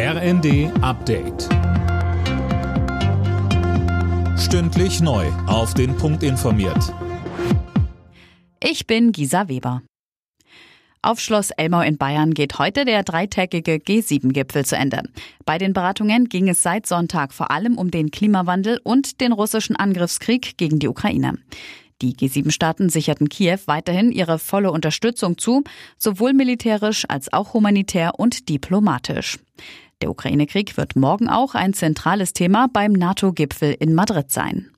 RND Update. Stündlich neu. Auf den Punkt informiert. Ich bin Gisa Weber. Auf Schloss Elmau in Bayern geht heute der dreitägige G7-Gipfel zu Ende. Bei den Beratungen ging es seit Sonntag vor allem um den Klimawandel und den russischen Angriffskrieg gegen die Ukraine. Die G7-Staaten sicherten Kiew weiterhin ihre volle Unterstützung zu, sowohl militärisch als auch humanitär und diplomatisch. Der Ukraine-Krieg wird morgen auch ein zentrales Thema beim NATO-Gipfel in Madrid sein.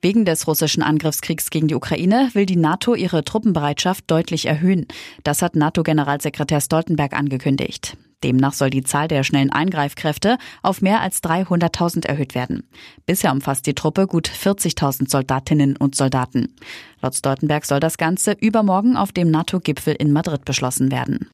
Wegen des russischen Angriffskriegs gegen die Ukraine will die NATO ihre Truppenbereitschaft deutlich erhöhen. Das hat NATO-Generalsekretär Stoltenberg angekündigt. Demnach soll die Zahl der schnellen Eingreifkräfte auf mehr als 300.000 erhöht werden. Bisher umfasst die Truppe gut 40.000 Soldatinnen und Soldaten. Laut Stoltenberg soll das Ganze übermorgen auf dem NATO-Gipfel in Madrid beschlossen werden.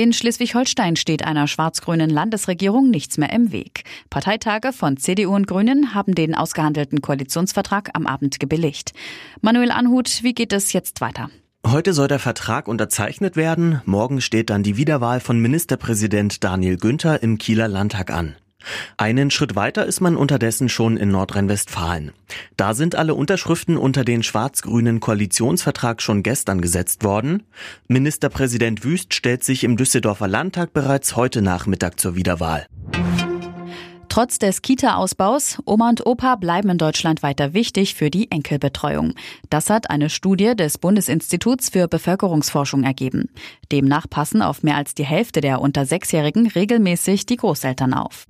In Schleswig-Holstein steht einer schwarz-grünen Landesregierung nichts mehr im Weg. Parteitage von CDU und Grünen haben den ausgehandelten Koalitionsvertrag am Abend gebilligt. Manuel Anhut, wie geht es jetzt weiter? Heute soll der Vertrag unterzeichnet werden. Morgen steht dann die Wiederwahl von Ministerpräsident Daniel Günther im Kieler Landtag an. Einen Schritt weiter ist man unterdessen schon in Nordrhein-Westfalen. Da sind alle Unterschriften unter den schwarz-grünen Koalitionsvertrag schon gestern gesetzt worden. Ministerpräsident Wüst stellt sich im Düsseldorfer Landtag bereits heute Nachmittag zur Wiederwahl. Trotz des Kita-Ausbaus, Oma und Opa bleiben in Deutschland weiter wichtig für die Enkelbetreuung. Das hat eine Studie des Bundesinstituts für Bevölkerungsforschung ergeben. Demnach passen auf mehr als die Hälfte der unter Sechsjährigen regelmäßig die Großeltern auf.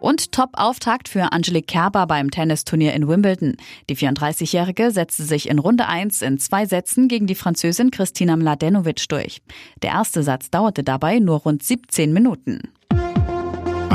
Und Top-Auftakt für Angelique Kerber beim Tennisturnier in Wimbledon. Die 34-Jährige setzte sich in Runde 1 in zwei Sätzen gegen die Französin Kristina Mladenovic durch. Der erste Satz dauerte dabei nur rund 17 Minuten.